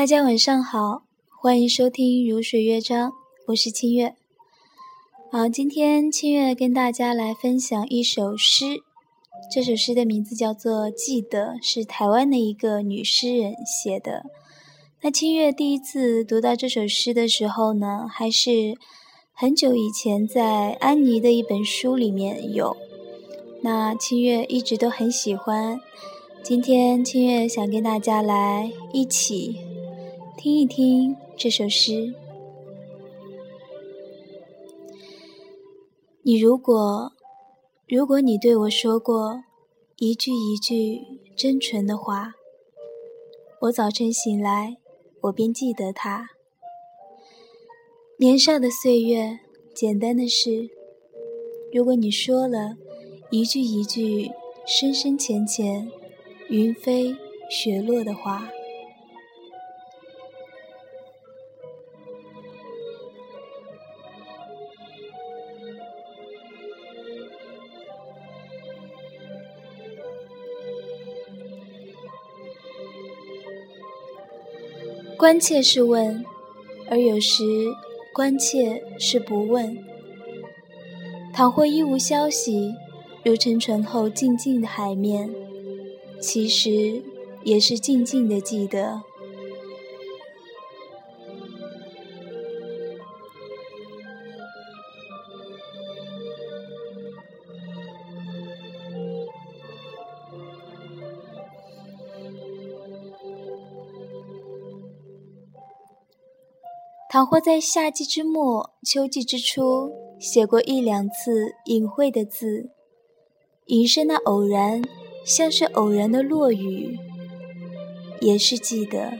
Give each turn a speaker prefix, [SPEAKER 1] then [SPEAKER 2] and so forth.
[SPEAKER 1] 大家晚上好，欢迎收听《如水乐章》，我是清月。好，今天清月跟大家来分享一首诗，这首诗的名字叫做《记得》，是台湾的一个女诗人写的。那清月第一次读到这首诗的时候呢，还是很久以前在安妮的一本书里面有。那清月一直都很喜欢，今天清月想跟大家来一起。听一听这首诗。你如果，如果你对我说过一句一句真纯的话，我早晨醒来，我便记得它。年少的岁月，简单的事。如果你说了一句一句深深浅浅、云飞雪落的话。关切是问，而有时关切是不问。倘或一无消息，如沉船后静静的海面，其实也是静静的记得。倘或在夏季之末、秋季之初写过一两次隐晦的字，隐身那偶然，像是偶然的落雨，也是记得。